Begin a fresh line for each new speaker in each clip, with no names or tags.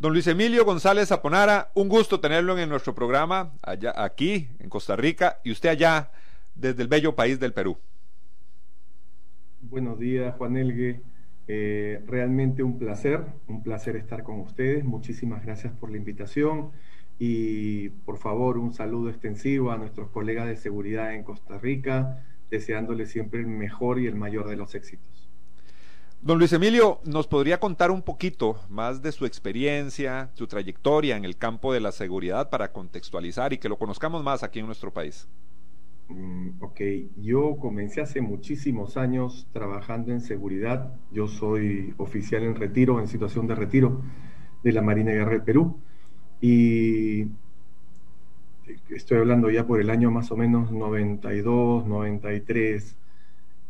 Don Luis Emilio González Aponara, un gusto tenerlo en nuestro programa, allá, aquí en Costa Rica, y usted allá desde el bello país del Perú.
Buenos días, Juan Elgue. Eh, realmente un placer, un placer estar con ustedes. Muchísimas gracias por la invitación y por favor un saludo extensivo a nuestros colegas de seguridad en Costa Rica, deseándoles siempre el mejor y el mayor de los éxitos.
Don Luis Emilio, ¿nos podría contar un poquito más de su experiencia, su trayectoria en el campo de la seguridad para contextualizar y que lo conozcamos más aquí en nuestro país?
Mm, ok, yo comencé hace muchísimos años trabajando en seguridad. Yo soy oficial en retiro, en situación de retiro de la Marina Guerra del Perú. Y estoy hablando ya por el año más o menos 92, 93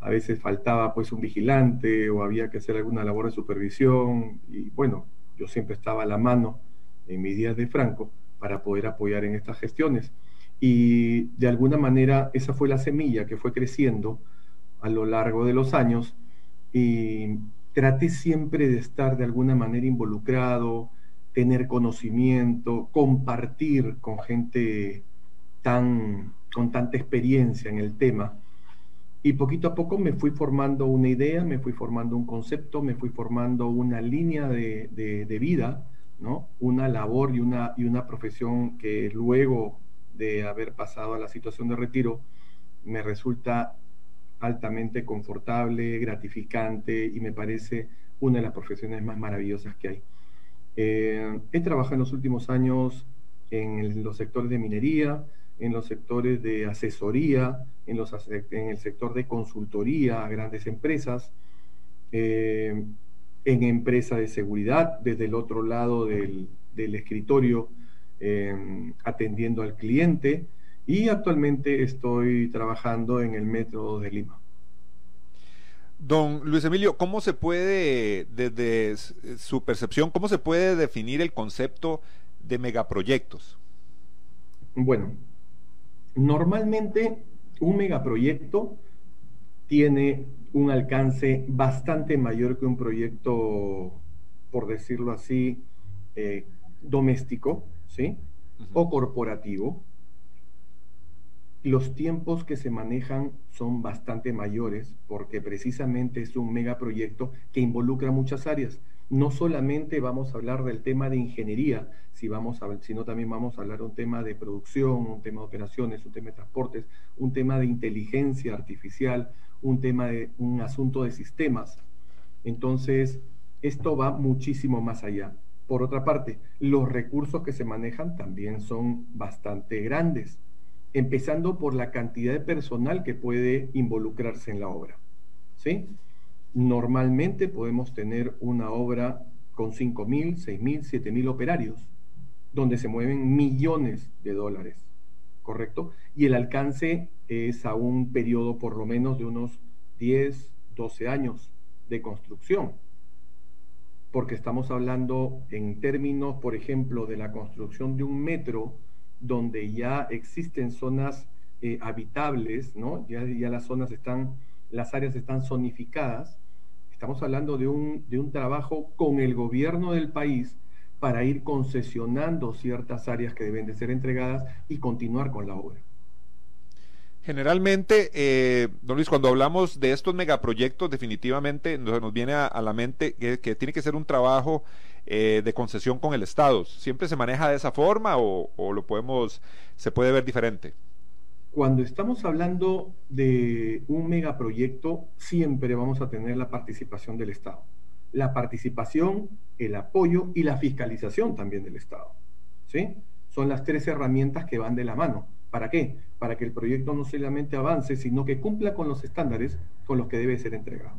a veces faltaba pues un vigilante o había que hacer alguna labor de supervisión. Y bueno, yo siempre estaba a la mano en mis días de Franco para poder apoyar en estas gestiones. Y de alguna manera esa fue la semilla que fue creciendo a lo largo de los años. Y traté siempre de estar de alguna manera involucrado, tener conocimiento, compartir con gente tan con tanta experiencia en el tema y poquito a poco me fui formando una idea, me fui formando un concepto, me fui formando una línea de, vida, ¿no? Una labor y una, y una profesión que luego de haber pasado a la situación de retiro me resulta altamente confortable, gratificante y me parece una de las profesiones más maravillosas que hay. Eh, he trabajado en los últimos años en los sectores de minería, en los sectores de asesoría, en, los, en el sector de consultoría a grandes empresas, eh, en empresas de seguridad, desde el otro lado del, escritorio, eh, atendiendo al cliente, y actualmente estoy trabajando en el Metro de Lima.
Don Luis Emilio, ¿cómo se puede, desde su percepción, cómo se puede definir el concepto de megaproyectos?
Bueno, Normalmente un megaproyecto tiene un alcance bastante mayor que un proyecto, por decirlo así, eh, doméstico, ¿sí? O corporativo. Los tiempos que se manejan son bastante mayores porque precisamente es un megaproyecto que involucra muchas áreas no solamente vamos a hablar del tema de ingeniería, si vamos a, sino también vamos a hablar un tema de producción, un tema de operaciones, un tema de transportes, un tema de inteligencia artificial, un tema de un asunto de sistemas. Entonces, esto va muchísimo más allá. Por otra parte, los recursos que se manejan también son bastante grandes, empezando por la cantidad de personal que puede involucrarse en la obra. ¿Sí? Normalmente podemos tener una obra con 5.000, 6.000, 7.000 operarios, donde se mueven millones de dólares, ¿correcto? Y el alcance es a un periodo por lo menos de unos 10, 12 años de construcción, porque estamos hablando en términos, por ejemplo, de la construcción de un metro, donde ya existen zonas eh, habitables, ¿no? Ya, ya las zonas están, las áreas están zonificadas, Estamos hablando de un, de un trabajo con el gobierno del país para ir concesionando ciertas áreas que deben de ser entregadas y continuar con la obra.
Generalmente, eh, don Luis, cuando hablamos de estos megaproyectos, definitivamente nos, viene a, la mente que, tiene que ser un trabajo eh, de concesión con el Estado. ¿Siempre se maneja de esa forma o, o, lo podemos, se puede ver diferente?
Cuando estamos hablando de un megaproyecto, siempre vamos a tener la participación del Estado. La participación, el apoyo y la fiscalización también del Estado. ¿sí? Son las tres herramientas que van de la mano. ¿Para qué? Para que el proyecto no solamente avance, sino que cumpla con los estándares con los que debe ser entregado.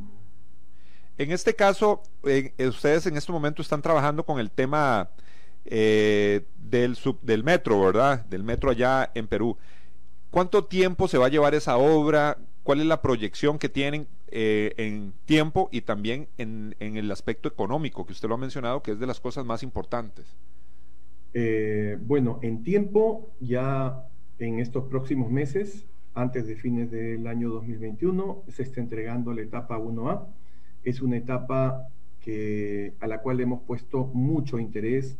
En este caso, eh, ustedes en este momento están trabajando con el tema eh, del, del metro, ¿verdad? Del metro allá en Perú. ¿Cuánto tiempo se va a llevar esa obra? ¿Cuál es la proyección que tienen eh, en tiempo y también en, el aspecto económico, que usted lo ha mencionado, que es de las cosas más importantes?
Eh, bueno, en tiempo, ya en estos próximos meses, antes de fines del año 2021, se está entregando la etapa 1A. Es una etapa que, a la cual hemos puesto mucho interés.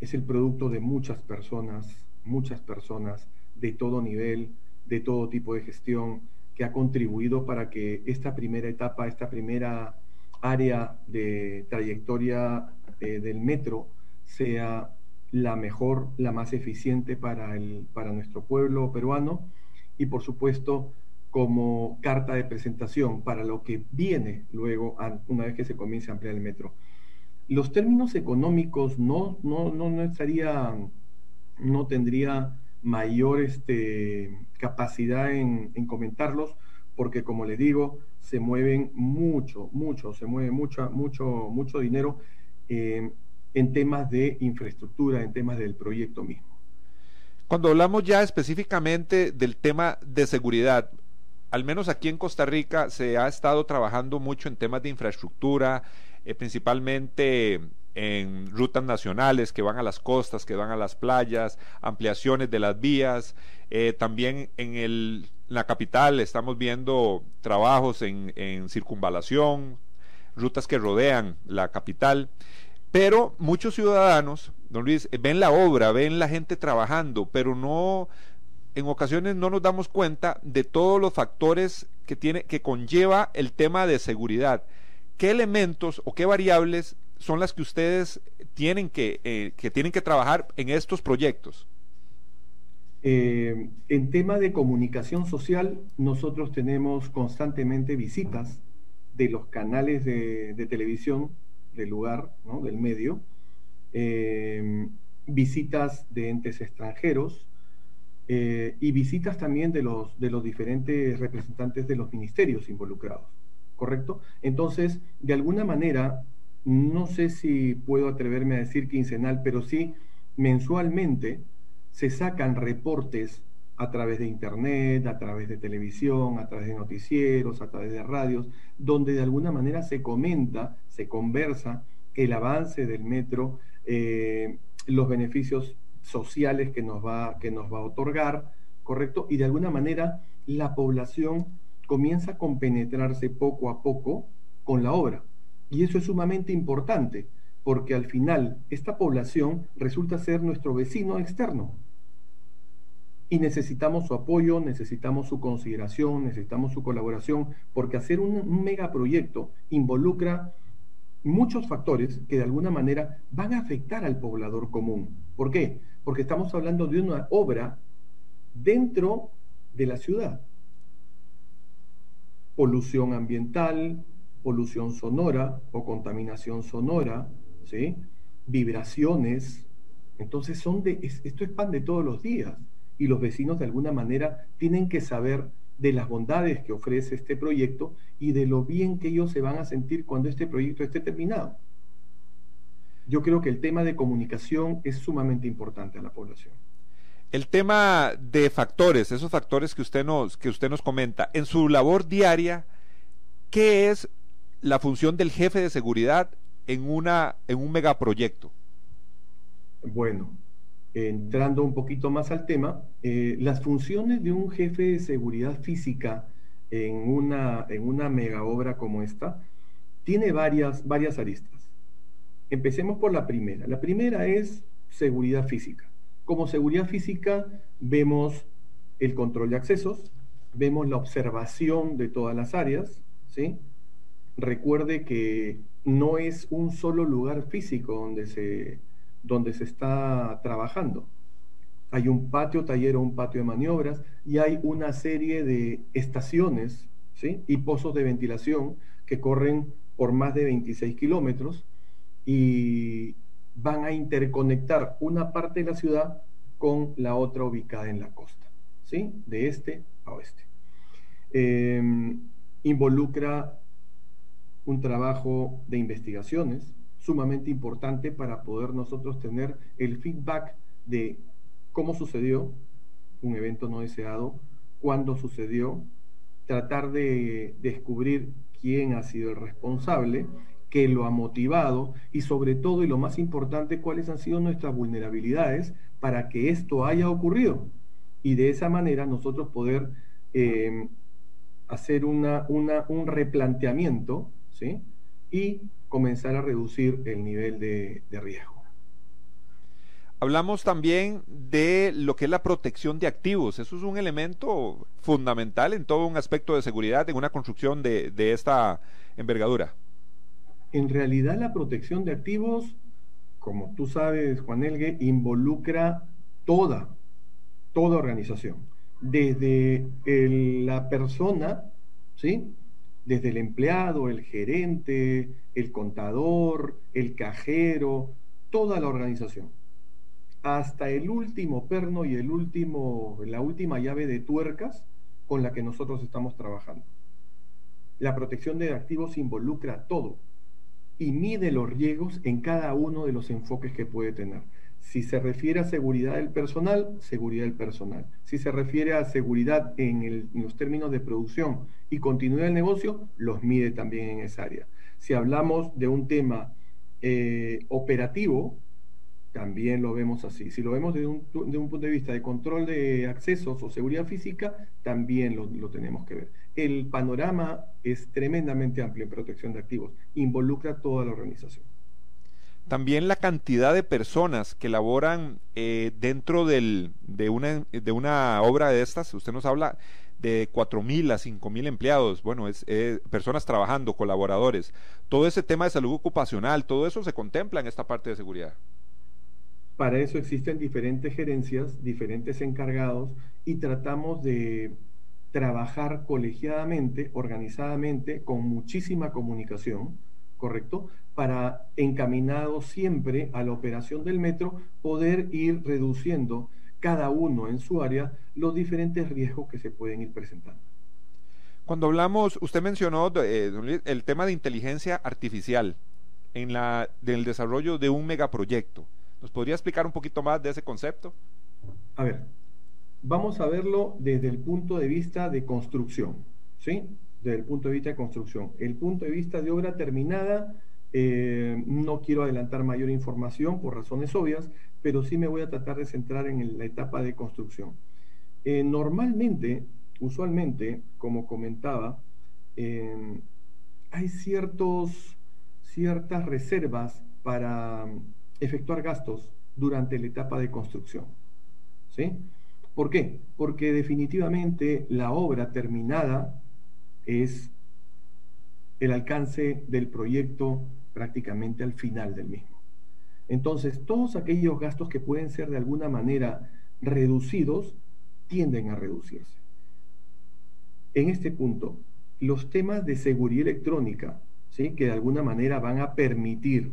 Es el producto de muchas personas, muchas personas de todo nivel, de todo tipo de gestión, que ha contribuido para que esta primera etapa, esta primera área de trayectoria eh, del metro sea la mejor, la más eficiente para, el, para nuestro pueblo peruano y por supuesto como carta de presentación para lo que viene luego una vez que se comience a ampliar el metro. Los términos económicos no, no, no, no estarían no tendría mayor este, capacidad en, comentarlos, porque como les digo, se mueven mucho, mucho, se mueve mucho, mucho, mucho dinero eh, en temas de infraestructura, en temas del proyecto mismo.
Cuando hablamos ya específicamente del tema de seguridad, al menos aquí en Costa Rica se ha estado trabajando mucho en temas de infraestructura, eh, principalmente en rutas nacionales que van a las costas, que van a las playas, ampliaciones de las vías. Eh, también en el, la capital estamos viendo trabajos en, en circunvalación, rutas que rodean la capital. Pero muchos ciudadanos, don Luis, ven la obra, ven la gente trabajando, pero no, en ocasiones no nos damos cuenta de todos los factores que tiene, que conlleva el tema de seguridad. ¿Qué elementos o qué variables son las que ustedes tienen que, eh, que tienen que trabajar en estos proyectos?
Eh, en tema de comunicación social, nosotros tenemos constantemente visitas de los canales de, televisión del lugar, ¿no? del medio, eh, visitas de entes extranjeros y visitas también de los, de los diferentes representantes de los ministerios involucrados, ¿correcto? Entonces, de alguna manera, no sé si puedo atreverme a decir quincenal, pero sí mensualmente se sacan reportes a través de internet, a través de televisión, a través de noticieros, a través de radios, donde de alguna manera se comenta, se conversa el avance del metro, eh, los beneficios sociales que nos, va, que nos va a otorgar, ¿correcto? Y de alguna manera la población comienza a compenetrarse poco a poco con la obra. Y eso es sumamente importante, porque al final esta población resulta ser nuestro vecino externo. Y necesitamos su apoyo, necesitamos su consideración, necesitamos su colaboración, porque hacer un, megaproyecto involucra muchos factores que de alguna manera van a afectar al poblador común. ¿Por qué? Porque estamos hablando de una obra dentro de la ciudad. Polución ambiental, polución sonora o contaminación sonora, ¿sí? vibraciones. Entonces, son de, esto es pan de todos los días y los vecinos de alguna manera tienen que saber de las bondades que ofrece este proyecto y de lo bien que ellos se van a sentir cuando este proyecto esté terminado. Yo creo que el tema de comunicación es sumamente importante a la población.
El tema de factores, esos factores que usted nos, que usted nos comenta, en su labor diaria, ¿qué es la función del jefe de seguridad en, una, en un megaproyecto?
Bueno, entrando un poquito más al tema, eh, las funciones de un jefe de seguridad física en una, en una mega obra como esta tiene varias, varias aristas. Empecemos por la primera. La primera es seguridad física. Como seguridad física vemos el control de accesos, vemos la observación de todas las áreas, ¿sí? Recuerde que no es un solo lugar físico donde se, donde se está trabajando. Hay un patio taller o un patio de maniobras y hay una serie de estaciones y pozos de ventilación que corren por más de 26 kilómetros y van a interconectar una parte de la ciudad con la otra ubicada en la costa, ¿sí? De este a oeste. Em, involucra un trabajo de investigaciones sumamente importante para poder nosotros tener el feedback de cómo sucedió un evento no deseado, cuándo sucedió, tratar de descubrir quién ha sido el responsable, qué lo ha motivado y sobre todo y lo más importante, cuáles han sido nuestras vulnerabilidades para que esto haya ocurrido. Y de esa manera nosotros poder eh, hacer una, un replanteamiento ¿sí? y comenzar a reducir el nivel de, de riesgo.
Hablamos también de lo que es la protección de activos. Eso es un elemento fundamental en todo un aspecto de seguridad en una construcción de, de esta envergadura.
En realidad la protección de activos, como tú sabes, Juan Elgue, involucra toda, toda organización. Desde la persona, ¿sí? Desde el empleado, el gerente, el contador, el cajero, toda la organización hasta el último perno y el último, la última llave de tuercas con la que nosotros estamos trabajando. La protección de activos involucra todo y mide los riesgos en cada uno de los enfoques que puede tener. Si se refiere a seguridad del personal, seguridad del personal. Si se refiere a seguridad en, los términos de producción y continuidad del negocio, los mide también en esa área. Si hablamos de un tema eh, operativo, también lo vemos así. Si lo vemos desde un, punto de vista de control de accesos o seguridad física, también lo, tenemos que ver. El panorama es tremendamente amplio en protección de activos, involucra toda la organización.
También la cantidad de personas que laboran eh, dentro del, de, una, de una obra de estas, usted nos habla de 4.000 a 5.000 empleados, bueno, es personas trabajando, colaboradores. Todo ese tema de salud ocupacional, todo eso se contempla en esta parte de seguridad.
Para eso existen diferentes gerencias, diferentes encargados y tratamos de trabajar colegiadamente, organizadamente, con muchísima comunicación, ¿correcto? Para encaminado siempre a la operación del metro, poder ir reduciendo cada uno en su área los diferentes riesgos que se pueden ir presentando.
Cuando hablamos, usted mencionó eh, el tema de inteligencia artificial en la, del desarrollo de un megaproyecto. ¿Nos podría explicar un poquito más de ese concepto?
A ver, vamos a verlo desde el punto de vista de construcción, ¿sí? Desde el punto de vista de construcción. El punto de vista de obra terminada, eh, no quiero adelantar mayor información por razones obvias, pero sí me voy a tratar de centrar en la etapa de construcción. Eh, normalmente, usualmente, como comentaba, eh, hay ciertos, ciertas reservas para efectuar gastos durante la etapa de construcción. ¿Sí? ¿Por qué? Porque definitivamente la obra terminada es el alcance del proyecto prácticamente al final del mismo. Entonces, todos aquellos gastos que pueden ser de alguna manera reducidos tienden a reducirse. En este punto, los temas de seguridad electrónica, ¿sí? que de alguna manera van a permitir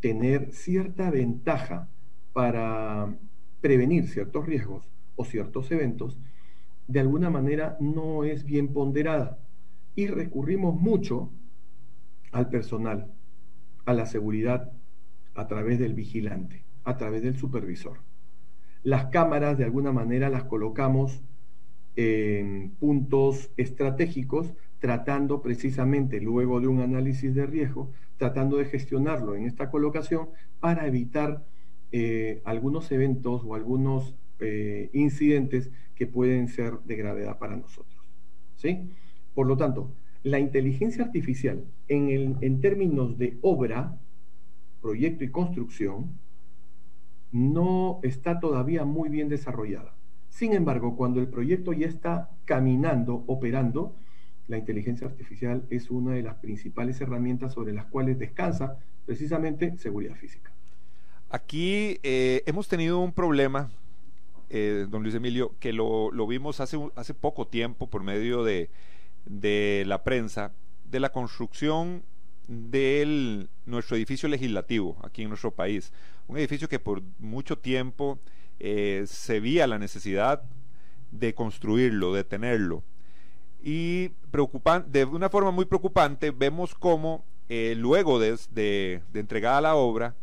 tener cierta ventaja para prevenir ciertos riesgos o ciertos eventos, de alguna manera no es bien ponderada. Y recurrimos mucho al personal, a la seguridad, a través del vigilante, a través del supervisor. Las cámaras, de alguna manera, las colocamos en puntos estratégicos, tratando precisamente, luego de un análisis de riesgo, tratando de gestionarlo en esta colocación para evitar eh, algunos eventos o algunos eh, incidentes que pueden ser de gravedad para nosotros. ¿sí? Por lo tanto, la inteligencia artificial en, términos de obra, proyecto y construcción, no está todavía muy bien desarrollada. Sin embargo, cuando el proyecto ya está caminando, operando, la inteligencia artificial es una de las principales herramientas sobre las cuales descansa precisamente seguridad física.
Aquí eh, hemos tenido un problema, eh, don Luis Emilio, que lo, vimos hace, hace poco tiempo por medio de, de la prensa, de la construcción de nuestro edificio legislativo aquí en nuestro país. un edificio que por mucho tiempo eh, se veía la necesidad de construirlo, de tenerlo. Y preocupan, de una forma muy preocupante vemos cómo eh, luego de, de, de entregada la obra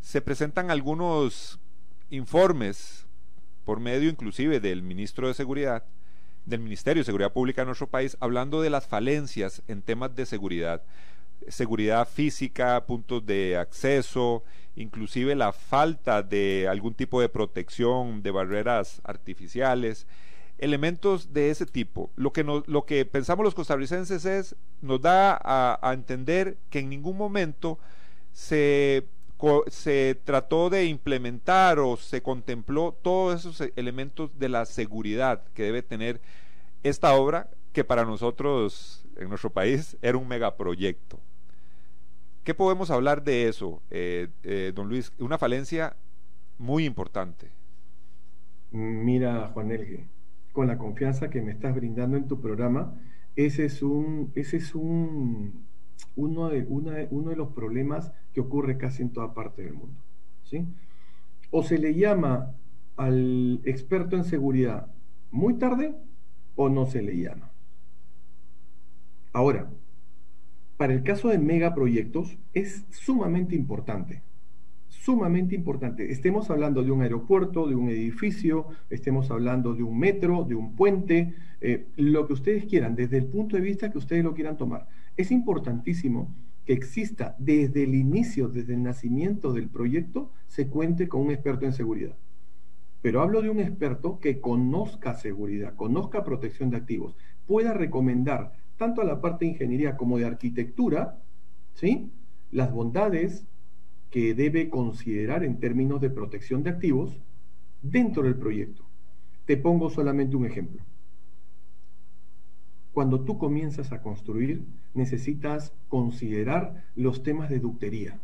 se presentan algunos informes por medio inclusive del ministro de Seguridad, del Ministerio de Seguridad Pública de nuestro país, hablando de las falencias en temas de seguridad seguridad física, puntos de acceso, inclusive la falta de algún tipo de protección, de barreras artificiales, elementos de ese tipo. Lo que, lo que pensamos los costarricenses es, nos da a, entender que en ningún momento se, se trató de implementar o se contempló todos esos elementos de la seguridad que debe tener esta obra, que para nosotros en nuestro país era un megaproyecto. ¿Qué podemos hablar de eso, eh, eh, don Luis? Una falencia muy importante.
Mira, Juan Elge, con la confianza que me estás brindando en tu programa, ese es un, ese es un, uno, de, uno de los problemas que ocurre casi en toda parte del mundo. ¿sí? O se le llama al experto en seguridad muy tarde o no se le llama. Ahora, para el caso de megaproyectos es sumamente importante, sumamente importante. Estemos hablando de un aeropuerto, de un edificio, estemos hablando de un metro, de un puente, eh, lo que ustedes quieran, desde el punto de vista que ustedes lo quieran tomar. Es importantísimo que exista desde el inicio, desde el nacimiento del proyecto, se cuente con un experto en seguridad. Pero hablo de un experto que conozca seguridad, conozca protección de activos, pueda recomendar tanto a la parte de ingeniería como de arquitectura, ¿sí? las bondades que debe considerar en términos de protección de activos dentro del proyecto. Te pongo solamente un ejemplo. Cuando tú comienzas a construir, necesitas considerar los temas de ductería.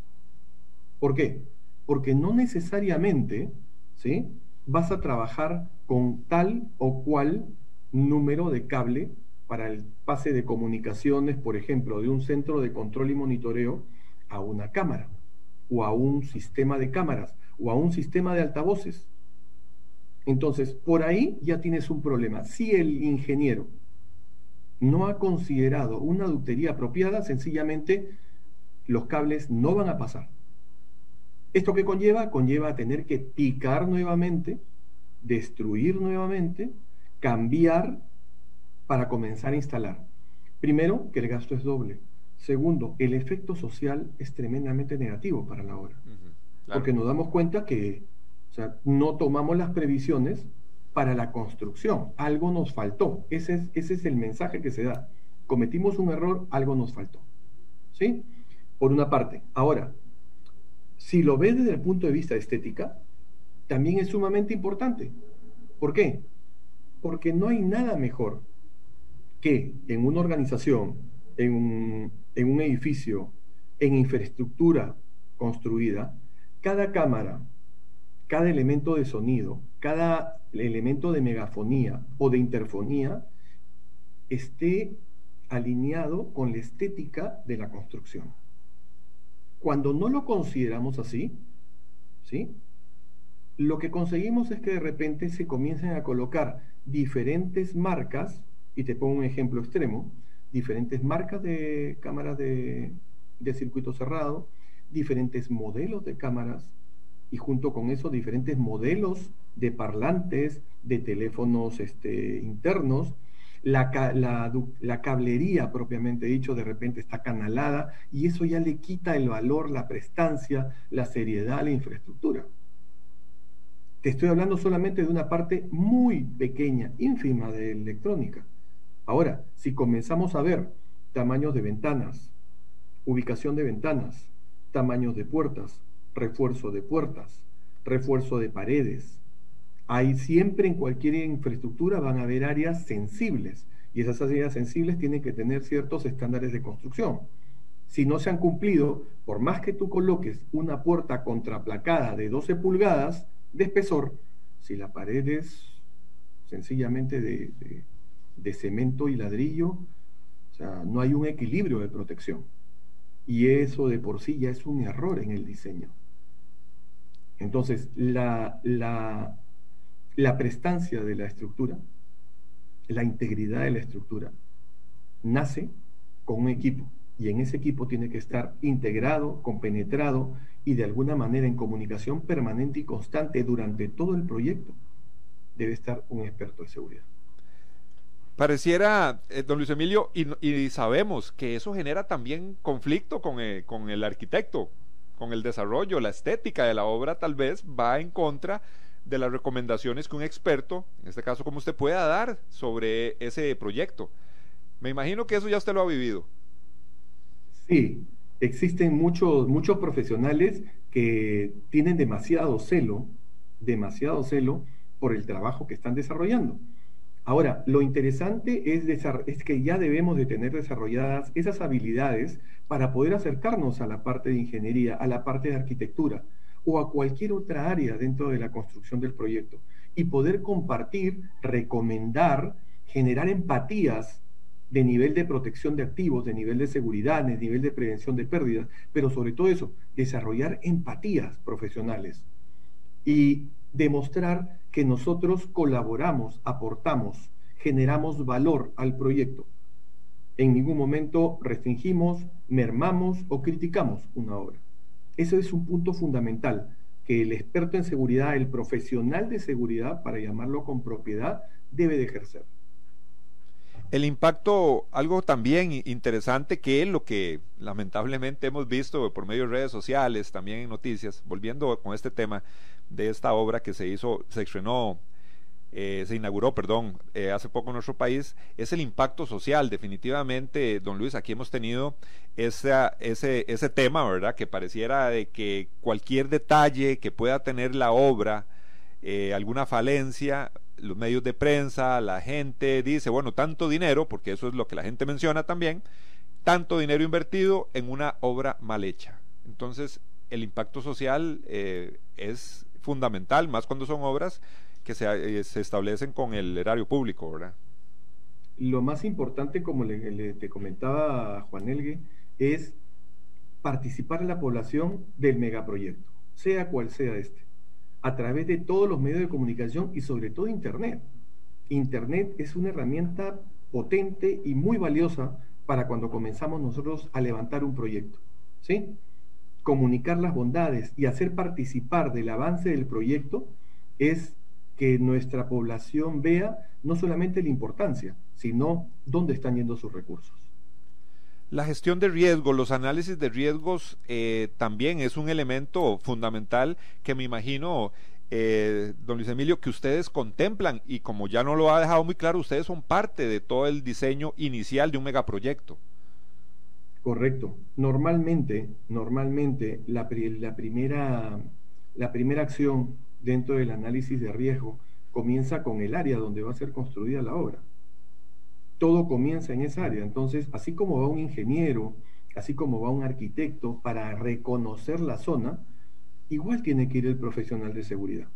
¿Por qué? Porque no necesariamente ¿sí? vas a trabajar con tal o cual número de cable para el pase de comunicaciones, por ejemplo, de un centro de control y monitoreo a una cámara, o a un sistema de cámaras, o a un sistema de altavoces. Entonces, por ahí ya tienes un problema. Si el ingeniero no ha considerado una ductería apropiada, sencillamente los cables no van a pasar. ¿Esto qué conlleva? Conlleva tener que picar nuevamente, destruir nuevamente, cambiar para comenzar a instalar. Primero, que el gasto es doble. Segundo, el efecto social es tremendamente negativo para la obra. Porque nos damos cuenta que no tomamos las previsiones para la construcción. Algo nos faltó. Ese es, ese es el mensaje que se da. Cometimos un error, algo nos faltó. ¿Sí? Por una parte. Ahora, si lo ves desde el punto de vista estética, también es sumamente importante. ¿Por qué? Porque no hay nada mejor que en una organización, en un, en un edificio, en infraestructura construida, cada cámara, cada elemento de sonido, cada elemento de megafonía o de interfonía esté alineado con la estética de la construcción. Cuando no lo consideramos así, ¿sí? Lo que conseguimos es que de repente se comiencen a colocar diferentes marcas y te pongo un ejemplo extremo, diferentes marcas de cámaras de, circuito cerrado, diferentes modelos de cámaras y junto con eso diferentes modelos de parlantes, de teléfonos este, internos. La, cablería propiamente dicho de repente está canalada y eso ya le quita el valor, la prestancia, la seriedad la infraestructura. Te estoy hablando solamente de una parte muy pequeña, ínfima de electrónica. Ahora, si comenzamos a ver tamaños de ventanas, ubicación de ventanas, tamaños de puertas, refuerzo de puertas, refuerzo de paredes, hay siempre en cualquier infraestructura van a haber áreas sensibles y esas áreas sensibles tienen que tener ciertos estándares de construcción. Si no se han cumplido, por más que tú coloques una puerta contraplacada de 12 pulgadas de espesor, si la pared es sencillamente de, de de cemento y ladrillo, o sea, no hay un equilibrio de protección. Y eso de por sí ya es un error en el diseño. Entonces, la, la, la prestancia de la estructura, la integridad de la estructura, nace con un equipo y en ese equipo tiene que estar integrado, compenetrado y de alguna manera en comunicación permanente y constante durante todo el proyecto. Debe estar un experto de seguridad.
Pareciera, eh, don Luis Emilio, y, sabemos que eso genera también conflicto con, eh, con el arquitecto, con el desarrollo, la estética de la obra tal vez va en contra de las recomendaciones que un experto, en este caso como usted, pueda dar sobre ese proyecto. Me imagino que eso ya usted lo ha vivido.
Sí, existen muchos, muchos profesionales que tienen demasiado celo, demasiado celo por el trabajo que están desarrollando. Ahora, lo interesante es, es, que ya debemos de tener desarrolladas esas habilidades para poder acercarnos a la parte de ingeniería, a la parte de arquitectura o a cualquier otra área dentro de la construcción del proyecto y poder compartir, recomendar, generar empatías de nivel de protección de activos, de nivel de seguridad, de nivel de prevención de pérdidas, pero sobre todo eso, desarrollar empatías profesionales y demostrar que nosotros colaboramos, aportamos, generamos valor al proyecto. En ningún momento restringimos, mermamos o criticamos una obra. Eso es un punto fundamental que el experto en seguridad, el profesional de seguridad, para llamarlo con propiedad, debe de ejercer.
El impacto, algo también interesante que es lo que lamentablemente hemos visto por medio de redes sociales, también en noticias, volviendo con este tema de esta obra que se hizo, se estrenó, eh, se inauguró, perdón, eh, hace poco en nuestro país, es el impacto social. Definitivamente, don Luis, aquí hemos tenido ese, ese tema, ¿verdad? Que pareciera de que cualquier detalle que pueda tener la obra, eh, alguna falencia, los medios de prensa, la gente dice, bueno, tanto dinero, porque eso es lo que la gente menciona también, tanto dinero invertido en una obra mal hecha. Entonces, el impacto social eh, es fundamental, más cuando son obras que se, eh, se, establecen con el erario público, ¿verdad?
Lo más importante, como le, te comentaba Juan Elgue, es participar en la población del megaproyecto, sea cual sea este a través de todos los medios de comunicación y sobre todo Internet. Internet es una herramienta potente y muy valiosa para cuando comenzamos nosotros a levantar un proyecto. ¿sí? Comunicar las bondades y hacer participar del avance del proyecto es que nuestra población vea no solamente la importancia, sino dónde están yendo sus recursos.
La gestión de riesgos, los análisis de riesgos eh, también es un elemento fundamental que me imagino, eh, don Luis Emilio, que ustedes contemplan y como ya no lo ha dejado muy claro, ustedes son parte de todo el diseño inicial de un megaproyecto.
Correcto. Normalmente, normalmente la, la, primera, la primera acción dentro del análisis de riesgo comienza con el área donde va a ser construida la obra todo comienza en esa área. Entonces, así como va un ingeniero, así como va un arquitecto para reconocer la zona, igual tiene que ir el profesional de seguridad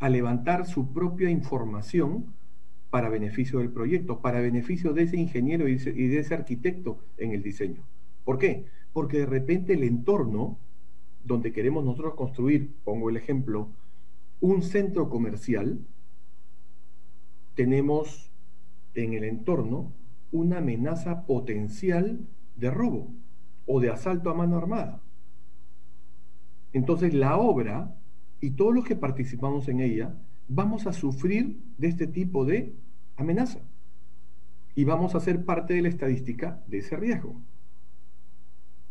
a levantar su propia información para beneficio del proyecto, para beneficio de ese ingeniero y de ese arquitecto en el diseño. ¿Por qué? Porque de repente el entorno donde queremos nosotros construir, pongo el ejemplo, un centro comercial, tenemos en el entorno una amenaza potencial de robo o de asalto a mano armada. Entonces la obra y todos los que participamos en ella vamos a sufrir de este tipo de amenaza y vamos a ser parte de la estadística de ese riesgo.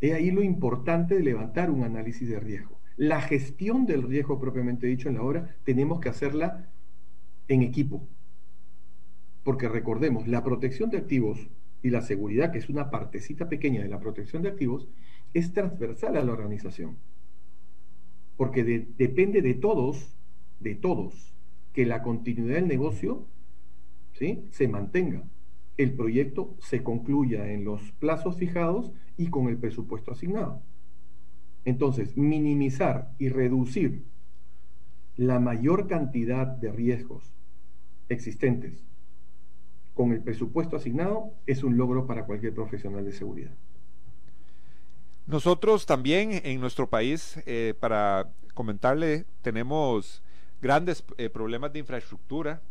He ahí lo importante de levantar un análisis de riesgo. La gestión del riesgo propiamente dicho en la obra tenemos que hacerla en equipo, porque recordemos, la protección de activos y la seguridad, que es una partecita pequeña de la protección de activos, es transversal a la organización. Porque depende de todos, de todos, que la continuidad del negocio ¿sí? se mantenga, el proyecto se concluya en los plazos fijados y con el presupuesto asignado. Entonces, minimizar y reducir la mayor cantidad de riesgos existentes con el presupuesto asignado es un logro para cualquier profesional de seguridad.
Nosotros también en nuestro país, eh, para comentarle, tenemos grandes eh, problemas de infraestructura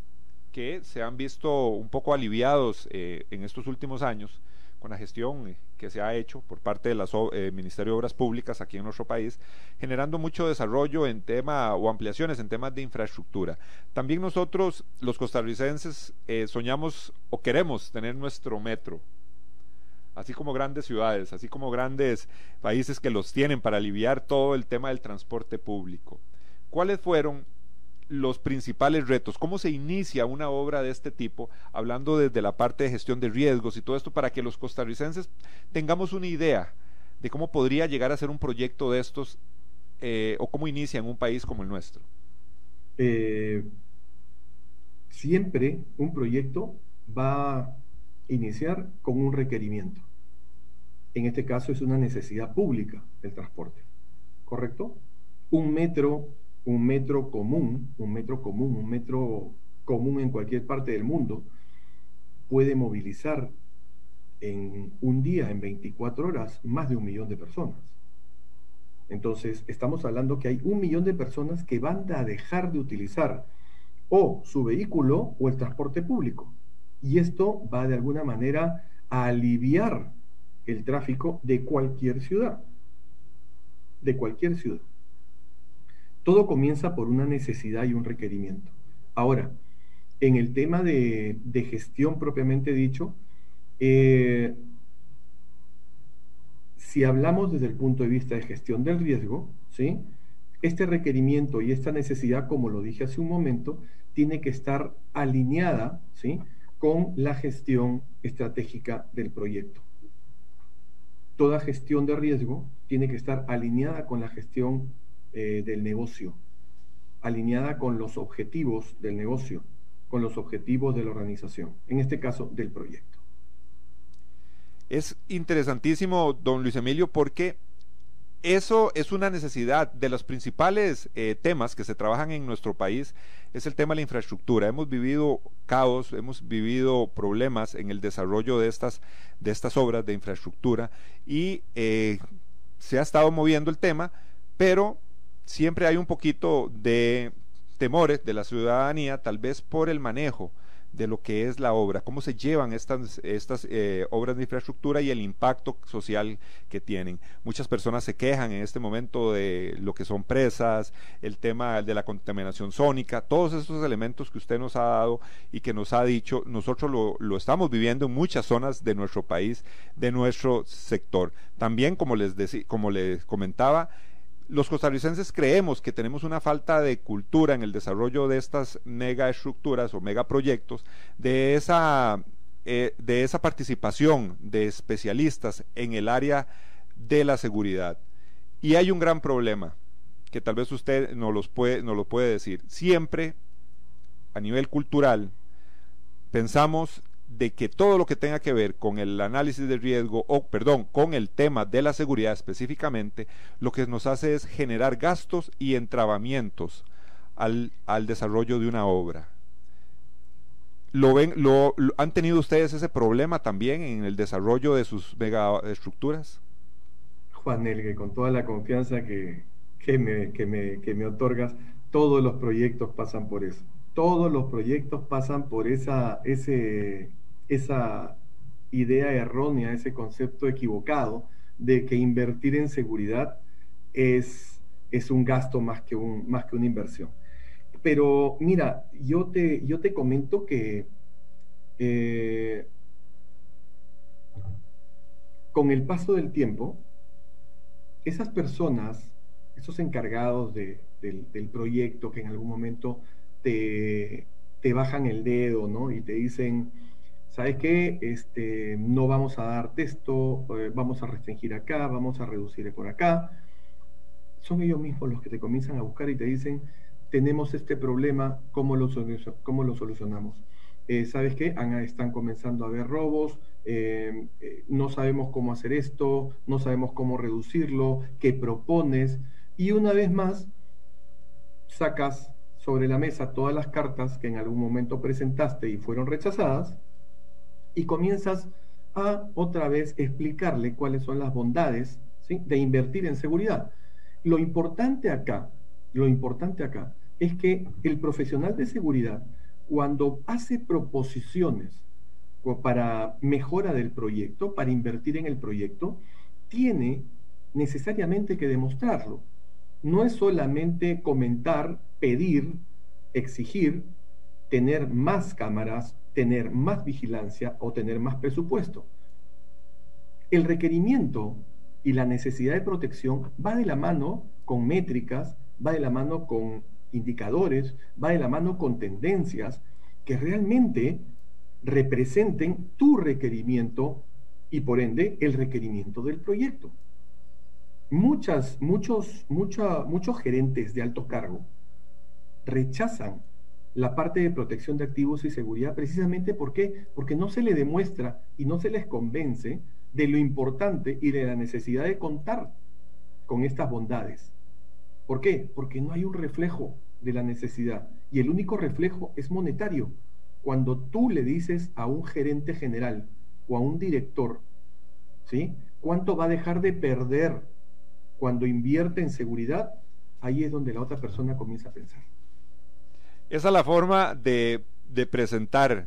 que se han visto un poco aliviados eh, en estos últimos años con la gestión que se ha hecho por parte del Ministerio de Obras Públicas aquí en nuestro país, generando mucho desarrollo en tema o ampliaciones en temas de infraestructura. También nosotros, los costarricenses, soñamos o queremos tener nuestro metro, así como grandes ciudades, así como grandes países que los tienen para aliviar todo el tema del transporte público. ¿Cuáles fueron los principales retos? ¿Cómo se inicia una obra de este tipo, hablando desde la parte de gestión de riesgos y todo esto, para que los costarricenses tengamos una idea de cómo podría llegar a ser un proyecto de estos eh, o cómo inicia en un país como el nuestro?
Eh, siempre un proyecto va iniciar con un requerimiento. En este caso es una necesidad pública el transporte, ¿correcto? Un metro, un metro común, un metro común, un metro común en cualquier parte del mundo puede movilizar en un día, en 24 horas, más de un millón de personas. Entonces, estamos hablando que hay un millón de personas que van a dejar de utilizar o su vehículo o el transporte público. Y esto va de alguna manera a aliviar el tráfico de cualquier ciudad. De cualquier ciudad. Todo comienza por una necesidad y un requerimiento. Ahora, en el tema de, gestión propiamente dicho, eh, si hablamos desde el punto de vista de gestión del riesgo, ¿sí? este requerimiento y esta necesidad, como lo dije hace un momento, tiene que estar alineada ¿sí? con la gestión estratégica del proyecto. Toda gestión de riesgo tiene que estar alineada con la gestión eh, del negocio, alineada con los objetivos del negocio, con los objetivos de la organización, en este caso del proyecto.
Es interesantísimo, don Luis Emilio, porque eso es una necesidad de los principales eh, temas que se trabajan en nuestro país, es el tema de la infraestructura. Hemos vivido caos, hemos vivido problemas en el desarrollo de estas, de estas obras de infraestructura y eh, se ha estado moviendo el tema, pero siempre hay un poquito de temores de la ciudadanía, tal vez por el manejo de lo que es la obra, cómo se llevan estas, estas eh, obras de infraestructura y el impacto social que tienen. Muchas personas se quejan en este momento de lo que son presas, el tema de la contaminación sónica, todos esos elementos que usted nos ha dado y que nos ha dicho, nosotros lo, lo estamos viviendo en muchas zonas de nuestro país, de nuestro sector. También, como les, como les comentaba, los costarricenses creemos que tenemos una falta de cultura en el desarrollo de estas megaestructuras o megaproyectos, de esa, eh, de esa participación de especialistas en el área de la seguridad. Y hay un gran problema, que tal vez usted no, los puede, no lo puede decir. Siempre, a nivel cultural, pensamos de que todo lo que tenga que ver con el análisis de riesgo, o perdón, con el tema de la seguridad específicamente, lo que nos hace es generar gastos y entrabamientos al, al desarrollo de una obra. ¿Lo ven, lo, ¿Han tenido ustedes ese problema también en el desarrollo de sus megaestructuras?
Juan Elgue, con toda la confianza que, que, me, que, me, que me otorgas, todos los proyectos pasan por eso. Todos los proyectos pasan por esa, ese, esa idea errónea, ese concepto equivocado de que invertir en seguridad es, es un gasto más que, un, más que una inversión. Pero mira, yo te, yo te comento que eh, con el paso del tiempo, esas personas, esos encargados del, del, proyecto que en algún momento te, te bajan el dedo, ¿no? Y te dicen, ¿sabes qué? Este, no vamos a dar texto, eh, vamos a restringir acá, vamos a reducir por acá. Son ellos mismos los que te comienzan a buscar y te dicen, tenemos este problema, ¿cómo lo, cómo lo solucionamos? Eh, ¿Sabes qué? están comenzando a haber robos, eh, no sabemos cómo hacer esto, no sabemos cómo reducirlo, ¿qué propones? Y una vez más, sacas sobre la mesa todas las cartas que en algún momento presentaste y fueron rechazadas y comienzas a otra vez explicarle cuáles son las bondades de invertir en seguridad. Lo importante acá, lo importante acá es que el profesional de seguridad, cuando hace proposiciones para mejora del proyecto, para invertir en el proyecto, tiene necesariamente que demostrarlo. No es solamente comentar, pedir, exigir, tener más cámaras, tener más vigilancia o tener más presupuesto. El requerimiento y la necesidad de protección va de la mano con métricas, va de la mano con indicadores, va de la mano con tendencias que realmente representen tu requerimiento y por ende el requerimiento del proyecto. Muchas, muchos, muchos gerentes de alto cargo rechazan la parte de protección de activos y seguridad precisamente ¿por porque no se le demuestra y no se les convence de lo importante y de la necesidad de contar con estas bondades. ¿Por qué? Porque no hay un reflejo de la necesidad y el único reflejo es monetario. Cuando tú le dices a un gerente general o a un director, ¿sí? ¿Cuánto va a dejar de perder cuando invierte en seguridad? Ahí es donde la otra persona comienza a pensar.
Esa es la forma de, de presentar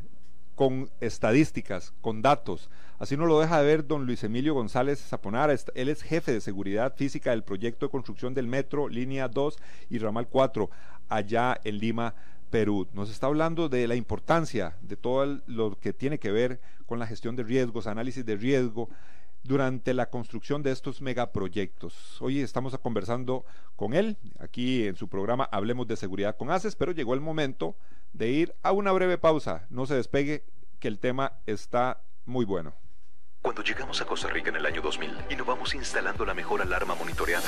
con estadísticas, con datos. Así nos lo deja de ver don Luis Emilio González Zaponara. Él es jefe de seguridad física del proyecto de construcción del metro, línea 2 y ramal 4, allá en Lima, Perú. Nos está hablando de la importancia de todo lo que tiene que ver con la gestión de riesgos, análisis de riesgo durante la construcción de estos megaproyectos. Hoy estamos conversando con él aquí en su programa Hablemos de Seguridad con ACES, pero llegó el momento de ir a una breve pausa. No se despegue, que el tema está muy bueno.
Cuando llegamos a Costa Rica en el año 2000, innovamos instalando la mejor alarma monitoreada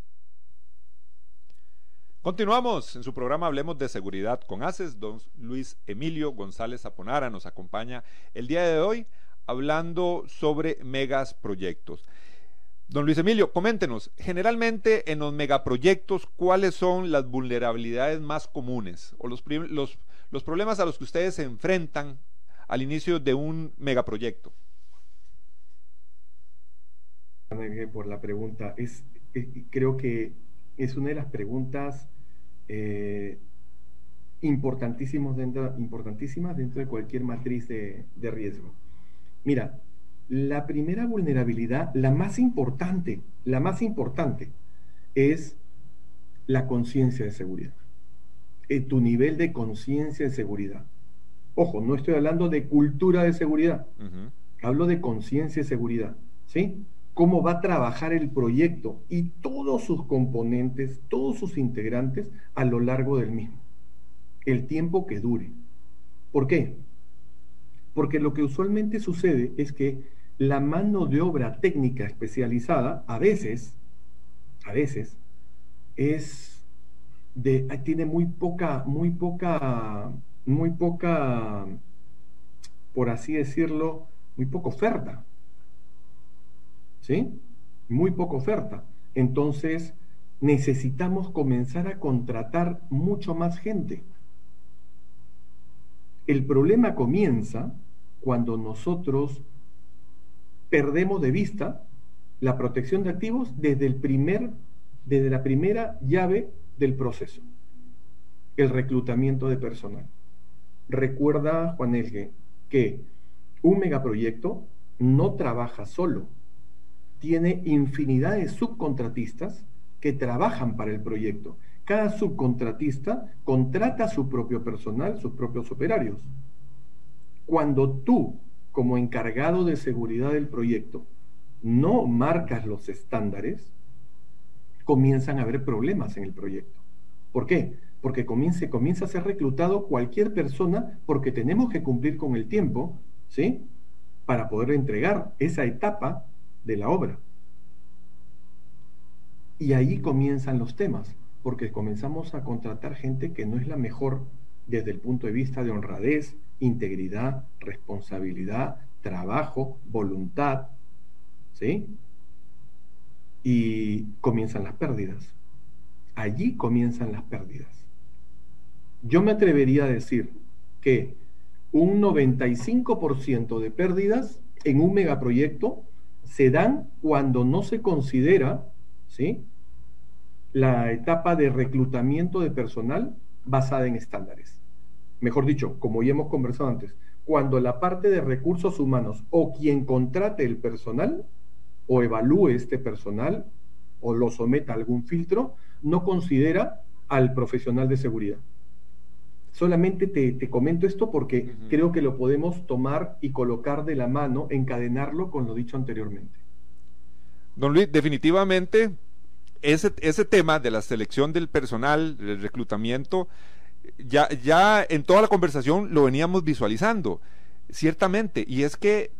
Continuamos en su programa Hablemos de Seguridad con ACES. Don Luis Emilio González Aponara nos acompaña el día de hoy hablando sobre megas proyectos. Don Luis Emilio, coméntenos, generalmente en los megaproyectos, ¿cuáles son las vulnerabilidades más comunes o los problemas a los que ustedes se enfrentan al inicio de un megaproyecto?
Por la pregunta, es, creo que es una de las preguntas eh, importantísimas dentro, importantísimas dentro de cualquier matriz de, riesgo. Mira, la primera vulnerabilidad, la más importante, la más importante, es la conciencia de seguridad. Eh, tu nivel de conciencia de seguridad. Ojo, no estoy hablando de cultura de seguridad, hablo de conciencia de seguridad. ¿Sí? Cómo va a trabajar el proyecto y todos sus componentes, todos sus integrantes a lo largo del mismo. El tiempo que dure. ¿Por qué? Porque lo que usualmente sucede es que la mano de obra técnica especializada a veces, a veces, es de, tiene muy poca, muy poca, muy poca, por así decirlo, muy poca oferta. ¿Sí? Muy poca oferta. Entonces, necesitamos comenzar a contratar mucho más gente. El problema comienza cuando nosotros perdemos de vista la protección de activos desde, el primer, desde la primera llave del proceso, el reclutamiento de personal. Recuerda, Juan Elge, que un megaproyecto no trabaja solo, tiene infinidad de subcontratistas que trabajan para el proyecto. Cada subcontratista contrata su propio personal, sus propios operarios. Cuando tú, como encargado de seguridad del proyecto, no marcas los estándares, comienzan a haber problemas en el proyecto. ¿Por qué? Porque comienza, comienza a ser reclutado cualquier persona porque tenemos que cumplir con el tiempo, ¿sí? Para poder entregar esa etapa de la obra. Y ahí comienzan los temas. porque comenzamos a contratar gente que no es la mejor desde el punto de vista de honradez, integridad, responsabilidad, trabajo, voluntad, ¿sí? Y comienzan las pérdidas. Allí comienzan las pérdidas. Yo me atrevería a decir que un 95% de pérdidas en un megaproyecto se dan cuando no se considera, ¿sí? la etapa de reclutamiento de personal basada en estándares. Mejor dicho, como ya hemos conversado antes, cuando la parte de recursos humanos o quien contrate el personal o evalúe este personal o lo someta a algún filtro, no considera al profesional de seguridad. Solamente te, comento esto porque creo que lo podemos tomar y colocar de la mano, encadenarlo con lo dicho anteriormente.
Don Luis, definitivamente ese, ese tema de la selección del personal, del reclutamiento, ya, ya en toda la conversación lo veníamos visualizando, ciertamente, y es que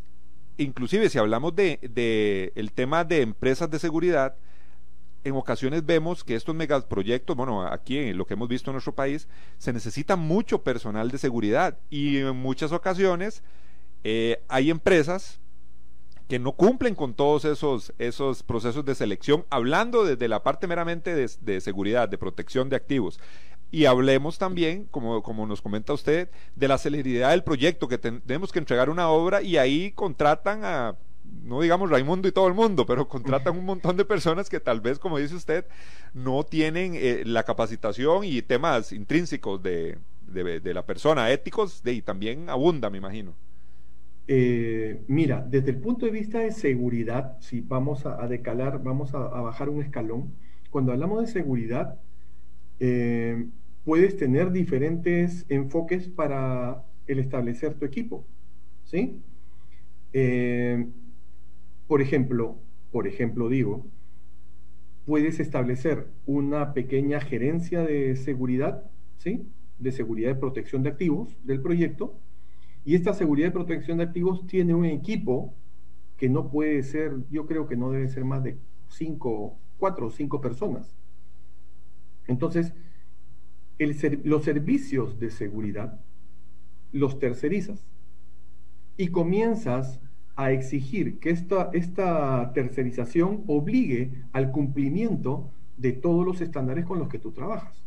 inclusive si hablamos de, de el tema de empresas de seguridad, en ocasiones vemos que estos megaproyectos, bueno, aquí en lo que hemos visto en nuestro país, se necesita mucho personal de seguridad y en muchas ocasiones eh, hay empresas que no cumplen con todos esos, esos procesos de selección, hablando desde la parte meramente de, seguridad, de protección de activos. Y hablemos también, como, como nos comenta usted, de la celeridad del proyecto, que tenemos que entregar una obra y ahí contratan a, no digamos Raimundo y todo el mundo, pero contratan un montón de personas que tal vez, como dice usted, no tienen eh, la capacitación y temas intrínsecos de, de, la persona, éticos, y también abunda, me imagino.
Eh, mira, desde el punto de vista de seguridad, si vamos a, decalar, vamos a, bajar un escalón, cuando hablamos de seguridad, eh, puedes tener diferentes enfoques para el establecer tu equipo, ¿sí? Por ejemplo, por ejemplo digo, puedes establecer una pequeña gerencia de seguridad, ¿sí? De seguridad de protección de activos del proyecto, y esta seguridad de protección de activos tiene un equipo que no puede ser, yo creo que no debe ser más de cinco, cuatro o cinco personas. Entonces, los servicios de seguridad los tercerizas y comienzas a exigir que esta, esta tercerización obligue al cumplimiento de todos los estándares con los que tú trabajas.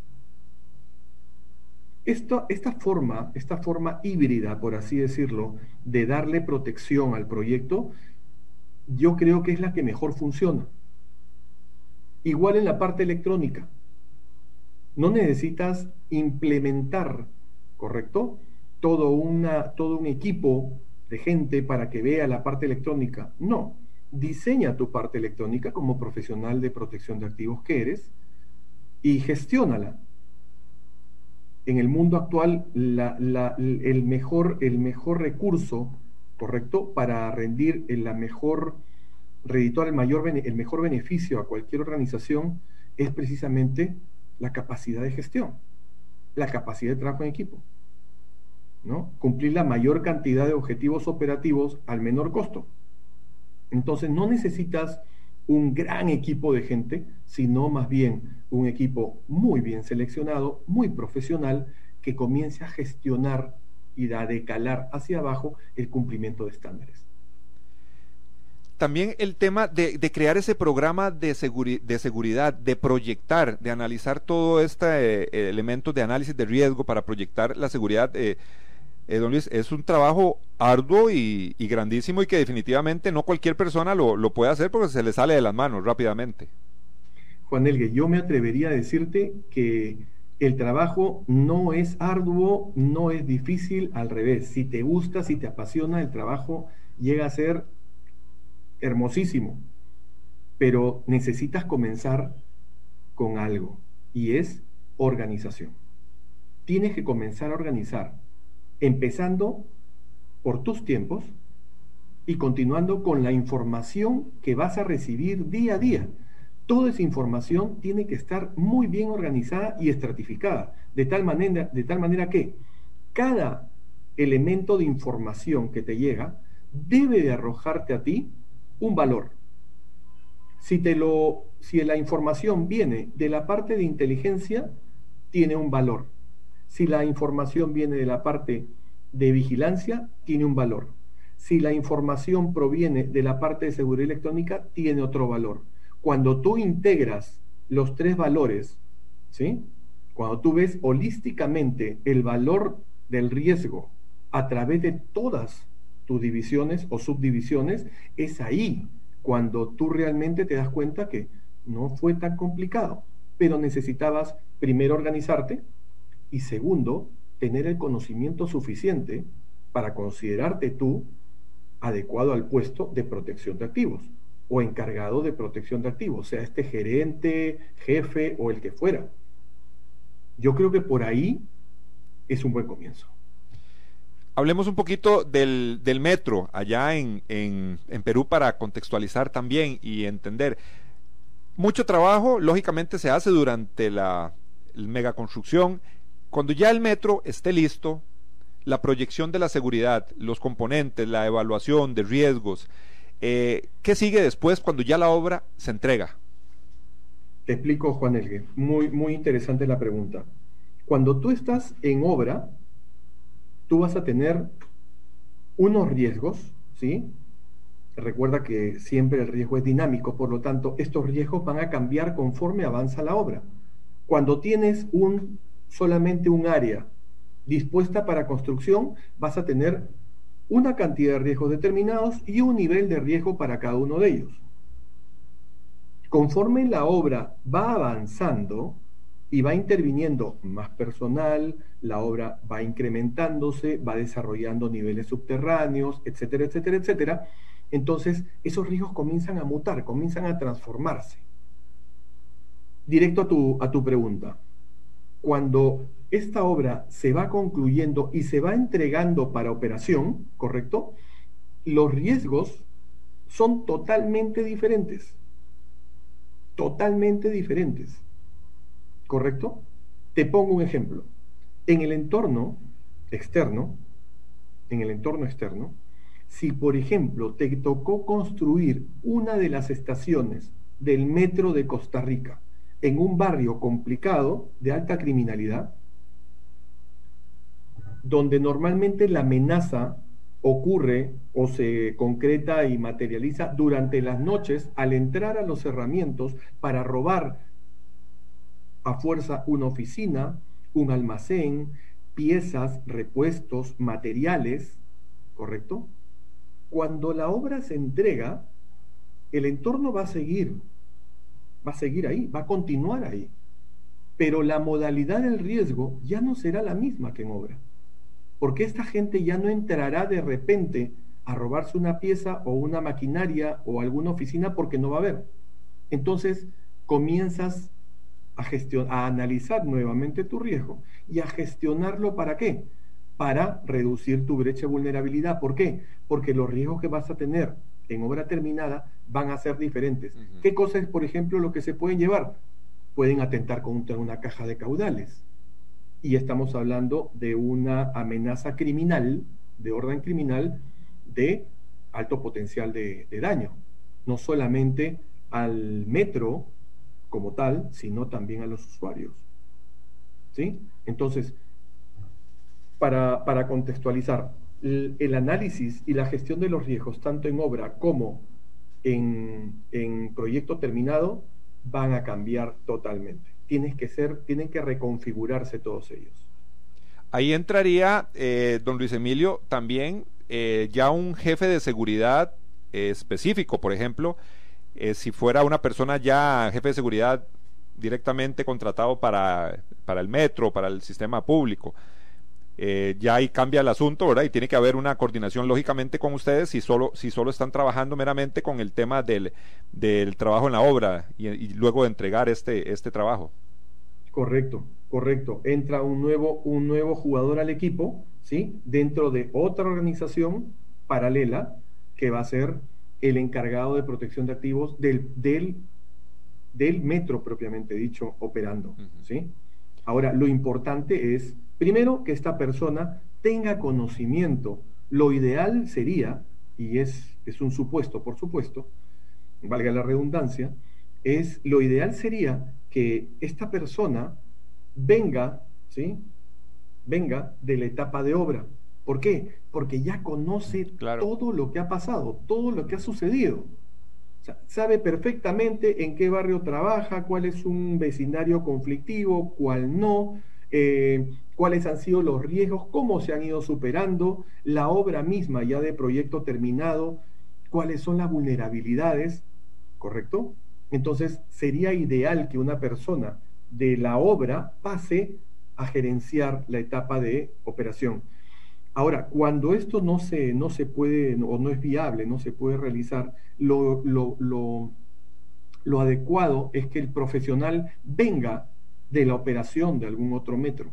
Esta, esta, forma, esta forma híbrida, por así decirlo, de darle protección al proyecto, yo creo que es la que mejor funciona. Igual en la parte electrónica. No necesitas implementar, ¿correcto? Todo, una, todo un equipo de gente para que vea la parte electrónica. No, diseña tu parte electrónica como profesional de protección de activos que eres y gestiónala en el mundo actual el, mejor, el mejor recurso, ¿correcto?, para rendir la mejor, redituar el, mayor, el mejor beneficio a cualquier organización es precisamente la capacidad de gestión, la capacidad de trabajo en equipo. ¿No? Cumplir la mayor cantidad de objetivos operativos al menor costo. Entonces no necesitas un gran equipo de gente, sino más bien un equipo muy bien seleccionado, muy profesional, que comience a gestionar y a decalar hacia abajo el cumplimiento de estándares.
También el tema de, crear ese programa de, de, seguridad, de proyectar, de analizar todo este eh, elemento de análisis de riesgo para proyectar la seguridad. Eh, eh, Luis, es un trabajo arduo y, grandísimo y que definitivamente no cualquier persona lo, puede hacer porque se le sale de las manos rápidamente.
Juan Elgue, yo me atrevería a decirte que el trabajo no es arduo, no es difícil, al revés. Si te gusta, si te apasiona, el trabajo llega a ser hermosísimo. Pero necesitas comenzar con algo y es organización. Tienes que comenzar a organizar empezando por tus tiempos y continuando con la información que vas a recibir día a día. Toda esa información tiene que estar muy bien organizada y estratificada, de tal manera, de tal manera que cada elemento de información que te llega debe de arrojarte a ti un valor. Si, te lo, si la información viene de la parte de inteligencia, tiene un valor. Si la información viene de la parte de vigilancia, tiene un valor. Si la información proviene de la parte de seguridad electrónica, tiene otro valor. Cuando tú integras los tres valores, ¿sí? Cuando tú ves holísticamente el valor del riesgo a través de todas tus divisiones o subdivisiones, es ahí cuando tú realmente te das cuenta que no fue tan complicado, pero necesitabas primero organizarte y segundo, tener el conocimiento suficiente para considerarte tú adecuado al puesto de protección de activos o encargado de protección de activos, sea este gerente, jefe o el que fuera. Yo creo que por ahí es un buen comienzo.
Hablemos un poquito del, metro allá en, en, Perú para contextualizar también y entender. Mucho trabajo, lógicamente, se hace durante la megaconstrucción. Cuando ya el metro esté listo, la proyección de la seguridad, los componentes, la evaluación de riesgos, eh, ¿qué sigue después cuando ya la obra se entrega?
Te explico, Juan Elgue. Muy, muy interesante la pregunta. Cuando tú estás en obra, tú vas a tener unos riesgos, ¿sí? Recuerda que siempre el riesgo es dinámico, por lo tanto, estos riesgos van a cambiar conforme avanza la obra. Cuando tienes un, solamente un área dispuesta para construcción, vas a tener una cantidad de riesgos determinados y un nivel de riesgo para cada uno de ellos. Conforme la obra va avanzando, y va interviniendo más personal, la obra va incrementándose, va desarrollando niveles subterráneos, etcétera, etcétera, etcétera. Entonces, esos riesgos comienzan a mutar, comienzan a transformarse. Directo a tu, a tu pregunta. Cuando esta obra se va concluyendo y se va entregando para operación, ¿correcto? Los riesgos son totalmente diferentes. Totalmente diferentes. ¿correcto? Te pongo un ejemplo. En el entorno externo, en el entorno externo, si por ejemplo te tocó construir una de las estaciones del metro de Costa Rica en un barrio complicado de alta criminalidad, donde normalmente la amenaza ocurre o se concreta y materializa durante las noches al entrar a los cerramientos para robar a fuerza una oficina, un almacén, piezas, repuestos, materiales, ¿correcto? Cuando la obra se entrega, el entorno va a seguir, va a seguir ahí, va a continuar ahí. Pero la modalidad del riesgo ya no será la misma que en obra. Porque esta gente ya no entrará de repente a robarse una pieza o una maquinaria o alguna oficina porque no va a haber. Entonces comienzas a, a analizar nuevamente tu riesgo y a gestionarlo para qué? Para reducir tu brecha de vulnerabilidad. ¿Por qué? Porque los riesgos que vas a tener en obra terminada van a ser diferentes. ¿Qué cosas, por ejemplo, lo que se pueden llevar? Pueden atentar contra una caja de caudales. Y estamos hablando de una amenaza criminal, de orden criminal, de alto potencial de daño. No solamente al metro como tal, sino también a los usuarios. ¿Sí? Entonces, para, contextualizar, el, análisis y la gestión de los riesgos, tanto en obra como en, proyecto terminado, van a cambiar totalmente. Tienes que ser, tienen que reconfigurarse todos ellos.
Ahí entraría, eh, don Luis Emilio, también eh, ya un jefe de seguridad específico, por ejemplo, eh, si fuera una persona ya jefe de seguridad directamente contratado para el metro, para el sistema público, eh, ya ahí cambia el asunto, ¿verdad? Y tiene que haber una coordinación lógicamente con ustedes si solo, si solo están trabajando meramente con el tema del, del trabajo en la obra y, luego de entregar este, este trabajo.
Correcto, correcto. Entra un nuevo, un nuevo jugador al equipo, ¿sí? Dentro de otra organización paralela que va a ser el encargado de protección de activos del, del, del metro propiamente dicho operando. ¿sí? Ahora, lo importante es, primero, que esta persona tenga conocimiento. Lo ideal sería, y es, es un supuesto, por supuesto, valga la redundancia, es lo ideal sería que esta persona venga, ¿sí? Venga de la etapa de obra. ¿Por qué? Porque ya conoce todo lo que ha pasado, todo lo que ha sucedido. Sabe perfectamente en qué barrio trabaja, cuál es un vecindario conflictivo, cuál no, eh, cuáles han sido los riesgos, cómo se han ido superando, la obra misma ya de proyecto terminado, cuáles son las vulnerabilidades, ¿correcto? Entonces sería ideal que una persona de la obra pase a gerenciar la etapa de operación. Ahora, cuando esto no se, no se puede o no es viable, no se puede realizar, lo, lo, lo adecuado es que el profesional venga de la operación de algún otro metro.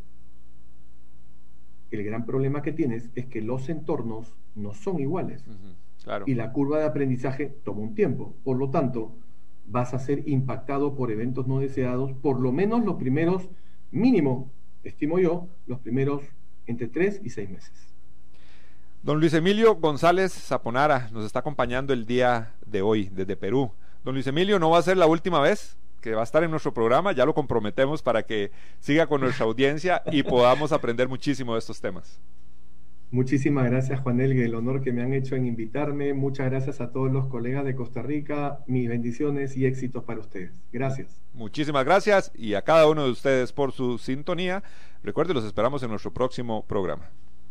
El gran problema que tienes es que los entornos no son iguales. Y la curva de aprendizaje toma un tiempo. Por lo tanto, vas a ser impactado por eventos no deseados, por lo menos los primeros, mínimo, estimo yo, los primeros entre tres y seis meses.
Don Luis Emilio González Zaponara nos está acompañando el día de hoy desde Perú. Don Luis Emilio, ¿no va a ser la última vez que va a estar en nuestro programa? Ya lo comprometemos para que siga con nuestra audiencia y podamos aprender muchísimo de estos temas.
Muchísimas gracias, Juan Elgue, el honor que me han hecho en invitarme. Muchas gracias a todos los colegas de Costa Rica. Mis bendiciones y éxitos para ustedes. Gracias.
Muchísimas gracias y a cada uno de ustedes por su sintonía. Recuerden, los esperamos en nuestro próximo programa.